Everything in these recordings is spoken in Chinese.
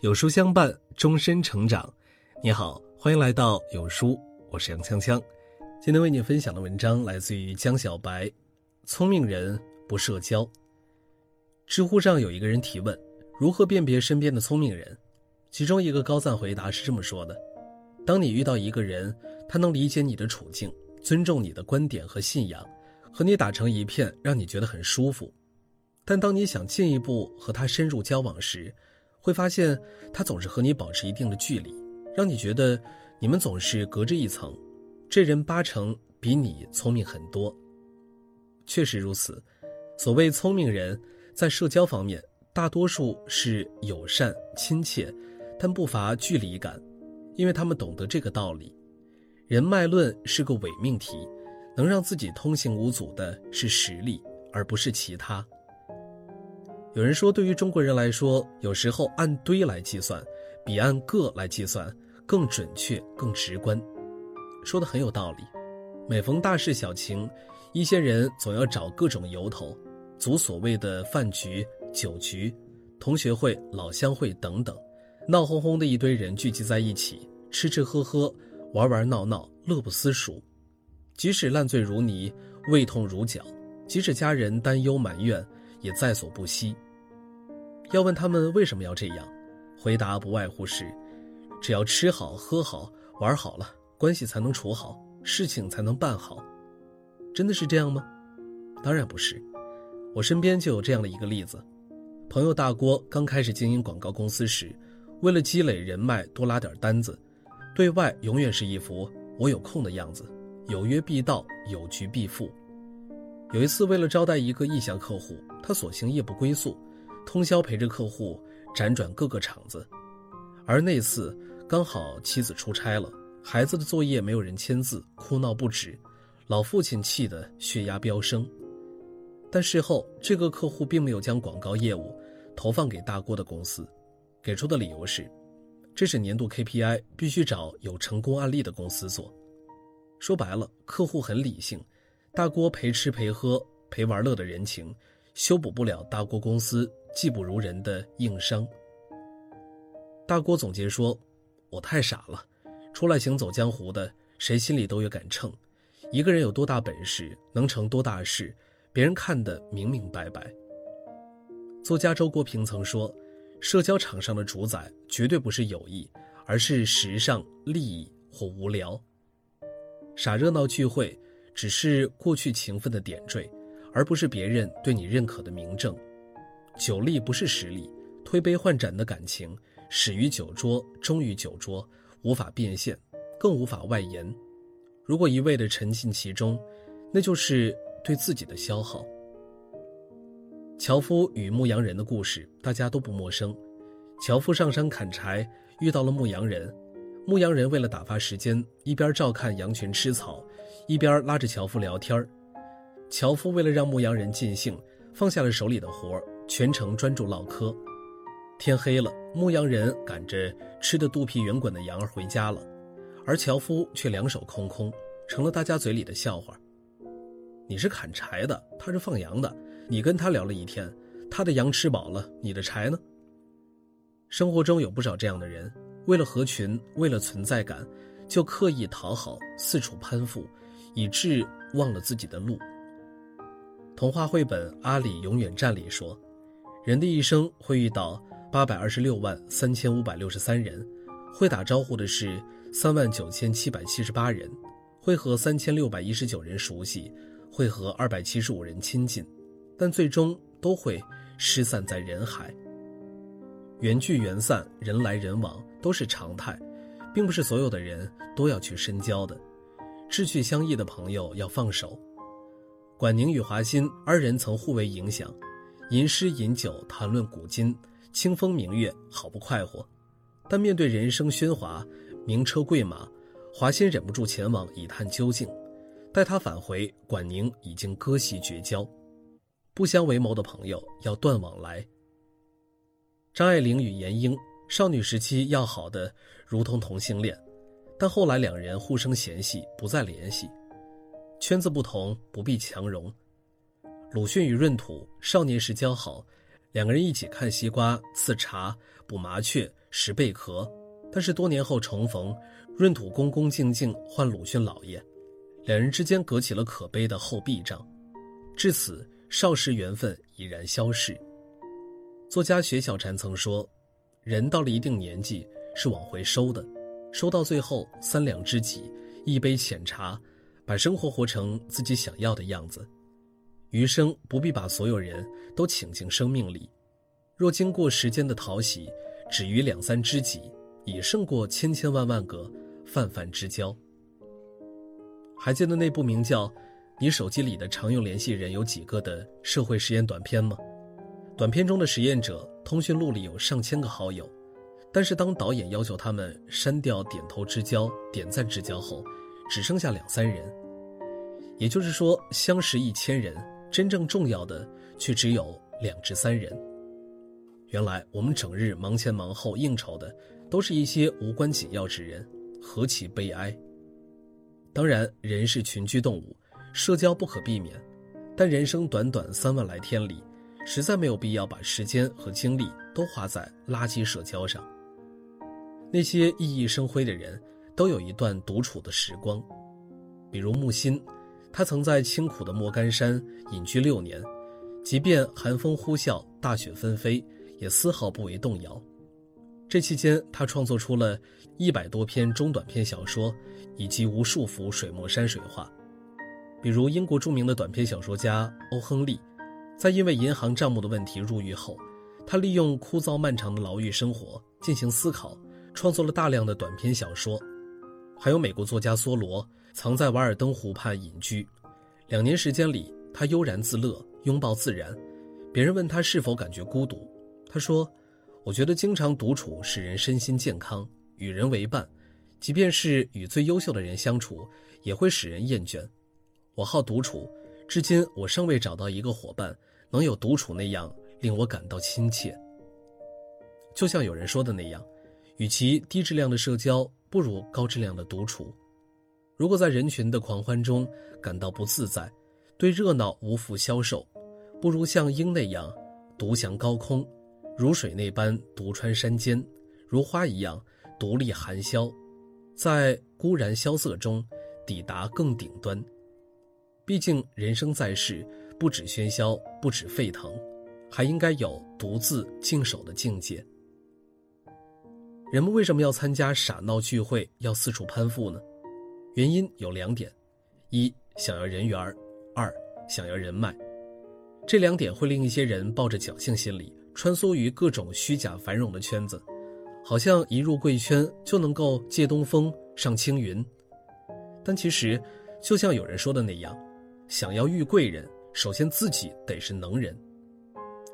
有书相伴，终身成长。你好，欢迎来到有书，我是杨锵锵。今天为你分享的文章来自于江小白。聪明人不社交。知乎上有一个人提问：如何辨别身边的聪明人？其中一个高赞回答是这么说的：当你遇到一个人，他能理解你的处境，尊重你的观点和信仰，和你打成一片，让你觉得很舒服。但当你想进一步和他深入交往时，会发现他总是和你保持一定的距离，让你觉得你们总是隔着一层。这人八成比你聪明很多。确实如此，所谓聪明人，在社交方面，大多数是友善亲切，但不乏距离感，因为他们懂得这个道理：人脉论是个伪命题，能让自己通行无阻的是实力，而不是其他。有人说，对于中国人来说，有时候按堆来计算，比按个来计算更准确、更直观。说的很有道理。每逢大事小情，一些人总要找各种由头，组所谓的饭局、酒局、同学会、老乡会等等，闹哄哄的一堆人聚集在一起，吃吃喝喝，玩玩闹闹，乐不思蜀。即使烂醉如泥，胃痛如绞，即使家人担忧埋怨，也在所不惜。要问他们为什么要这样，回答不外乎是：只要吃好喝好玩好了，关系才能处好，事情才能办好。真的是这样吗？当然不是。我身边就有这样的一个例子：朋友大郭刚开始经营广告公司时，为了积累人脉，多拉点单子，对外永远是一副我有空的样子，有约必到，有局必赴。有一次，为了招待一个意向客户，他索性夜不归宿。通宵陪着客户辗转各个厂子，而那次刚好妻子出差了，孩子的作业没有人签字，哭闹不止，老父亲气得血压飙升。但事后这个客户并没有将广告业务投放给大郭的公司，给出的理由是，这是年度 KPI，必须找有成功案例的公司做。说白了，客户很理性，大郭陪吃陪喝陪玩乐的人情，修补不了大郭公司。技不如人的硬伤。大郭总结说：“我太傻了，出来行走江湖的，谁心里都有杆秤。一个人有多大本事，能成多大事，别人看得明明白白。”作家周国平曾说：“社交场上的主宰绝对不是友谊，而是时尚、利益或无聊。傻热闹聚会，只是过去情分的点缀，而不是别人对你认可的明证。”酒力不是实力，推杯换盏的感情始于酒桌，终于酒桌，无法变现，更无法外延。如果一味的沉浸其中，那就是对自己的消耗。樵夫与牧羊人的故事大家都不陌生。樵夫上山砍柴，遇到了牧羊人。牧羊人为了打发时间，一边照看羊群吃草，一边拉着樵夫聊天儿樵夫为了让牧羊人尽兴，放下了手里的活儿。全程专注唠嗑，天黑了，牧羊人赶着吃的肚皮圆滚的羊儿回家了，而樵夫却两手空空，成了大家嘴里的笑话。你是砍柴的，他是放羊的，你跟他聊了一天，他的羊吃饱了，你的柴呢？生活中有不少这样的人，为了合群，为了存在感，就刻意讨好，四处攀附，以致忘了自己的路。童话绘本《阿里永远站》里说。人的一生会遇到八百二十六万三千五百六十三人，会打招呼的是三万九千七百七十八人，会和三千六百一十九人熟悉，会和二百七十五人亲近，但最终都会失散在人海。缘聚缘散，人来人往都是常态，并不是所有的人都要去深交的，志趣相异的朋友要放手。管宁与华歆二人曾互为影响。吟诗饮酒，谈论古今，清风明月，好不快活。但面对人生喧哗，名车贵马，华歆忍不住前往一探究竟。待他返回，管宁已经割席绝交。不相为谋的朋友要断往来。张爱玲与闫英少女时期要好的如同同性恋，但后来两人互生嫌隙，不再联系。圈子不同，不必强融。鲁迅与闰土少年时交好，两个人一起看西瓜、刺茶、捕麻雀、拾贝壳，但是多年后重逢，闰土恭恭敬敬唤鲁迅老爷，两人之间隔起了可悲的厚壁障，至此少时缘分已然消逝。作家雪小禅曾说：“人到了一定年纪是往回收的，收到最后三两知己，一杯浅茶，把生活活成自己想要的样子。余生不必把所有人都请进生命里，若经过时间的淘洗，止于两三知己，已胜过千千万万个泛泛之交。”还记得那部名叫《你手机里的常用联系人有几个》的社会实验短片吗？短片中的实验者，通讯录里有上千个好友，但是当导演要求他们删掉点头之交、点赞之交后，只剩下两三人。也就是说，相识一千人，真正重要的却只有两至三人。原来我们整日忙前忙后应酬的，都是一些无关紧要之人，何其悲哀！当然，人是群居动物，社交不可避免，但人生短短三万来天里。实在没有必要把时间和精力都花在垃圾社交上。那些熠熠生辉的人，都有一段独处的时光，比如木心，他曾在清苦的莫干山隐居六年，即便寒风呼啸、大雪纷飞，也丝毫不为动摇。这期间，他创作出了一百多篇中短篇小说，以及无数幅水墨山水画。比如英国著名的短篇小说家欧亨利。在因为银行账目的问题入狱后，他利用枯燥漫长的牢狱生活进行思考，创作了大量的短篇小说。还有美国作家梭罗，曾在瓦尔登湖畔隐居，两年时间里，他悠然自乐，拥抱自然。别人问他是否感觉孤独，他说：“我觉得经常独处使人身心健康，与人为伴，即便是与最优秀的人相处，也会使人厌倦。我好独处，至今我尚未找到一个伙伴。”能有独处那样令我感到亲切。就像有人说的那样，与其低质量的社交，不如高质量的独处。如果在人群的狂欢中感到不自在，对热闹无福消受，不如像鹰那样独翔高空，如水那般独穿山间，如花一样独立寒宵，在孤然萧瑟中抵达更顶端。毕竟人生在世。不止喧嚣，不止沸腾，还应该有独自静守的境界。人们为什么要参加傻闹聚会，要四处攀附呢？原因有两点：一想要人缘二想要人脉。这两点会令一些人抱着侥幸心理，穿梭于各种虚假繁荣的圈子，好像一入贵圈就能够借东风上青云。但其实，就像有人说的那样，想要遇贵人。首先，自己得是能人。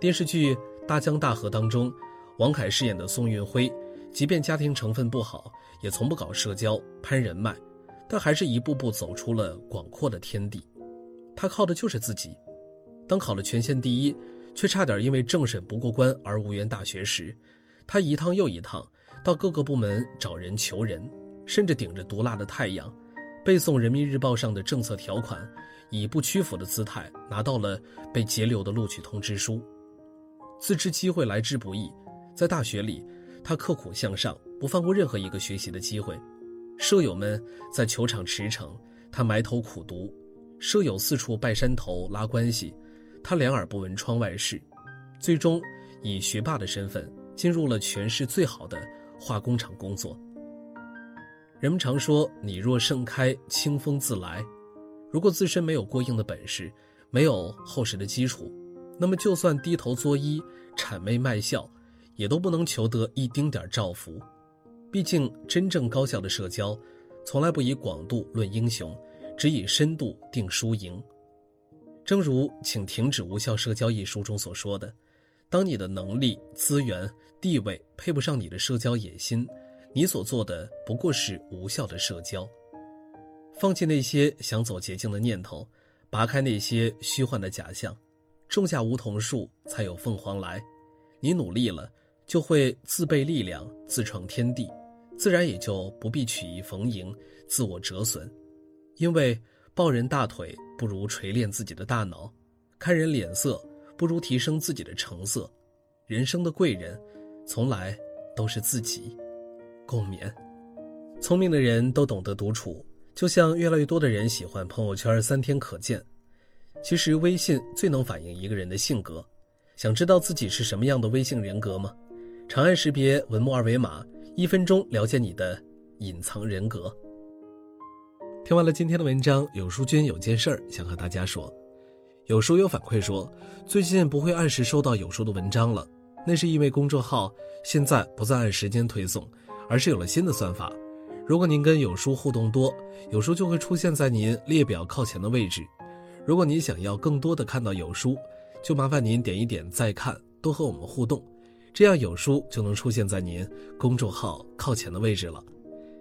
电视剧《大江大河》当中，王凯饰演的宋运辉，即便家庭成分不好，也从不搞社交攀人脉，但还是一步步走出了广阔的天地。他靠的就是自己。当考了全县第一，却差点因为政审不过关而无缘大学时，他一趟又一趟到各个部门找人求人，甚至顶着毒辣的太阳，背诵《人民日报》上的政策条款。以不屈服的姿态拿到了被截留的录取通知书，自知机会来之不易，在大学里，他刻苦向上，不放过任何一个学习的机会。舍友们在球场驰骋，他埋头苦读；舍友四处拜山头拉关系，他两耳不闻窗外事。最终，以学霸的身份进入了全市最好的化工厂工作。人们常说：“你若盛开，清风自来。”如果自身没有过硬的本事，没有厚实的基础，那么就算低头作揖、谄媚卖笑，也都不能求得一丁点照福。毕竟，真正高效的社交，从来不以广度论英雄，只以深度定输赢。正如《请停止无效社交》一书中所说的：“当你的能力、资源、地位配不上你的社交野心，你所做的不过是无效的社交。”放弃那些想走捷径的念头，拔开那些虚幻的假象，种下梧桐树，才有凤凰来。你努力了，就会自备力量，自创天地，自然也就不必曲意逢迎，自我折损。因为抱人大腿不如锤炼自己的大脑，看人脸色不如提升自己的成色，人生的贵人，从来都是自己。共勉。聪明的人都懂得独处，就像越来越多的人喜欢朋友圈三天可见。其实微信最能反映一个人的性格。想知道自己是什么样的微信人格吗？长按识别文末二维码，一分钟了解你的隐藏人格。听完了今天的文章，有书君有件事儿想和大家说。有书有反馈说，最近不会按时收到有书的文章了，那是因为公众号现在不再按时间推送，而是有了新的算法。如果您跟有书互动多，有书就会出现在您列表靠前的位置。如果您想要更多的看到有书，就麻烦您点一点再看，多和我们互动，这样有书就能出现在您公众号靠前的位置了。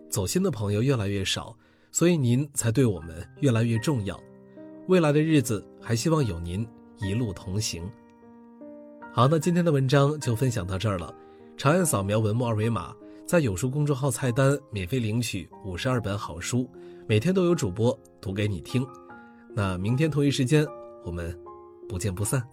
走心的朋友越来越少，所以您才对我们越来越重要。未来的日子，还希望有您一路同行。好，那今天的文章就分享到这儿了。长按扫描文末二维码，在有书公众号菜单免费领取五十二本好书，每天都有主播读给你听。那明天同一时间，我们不见不散。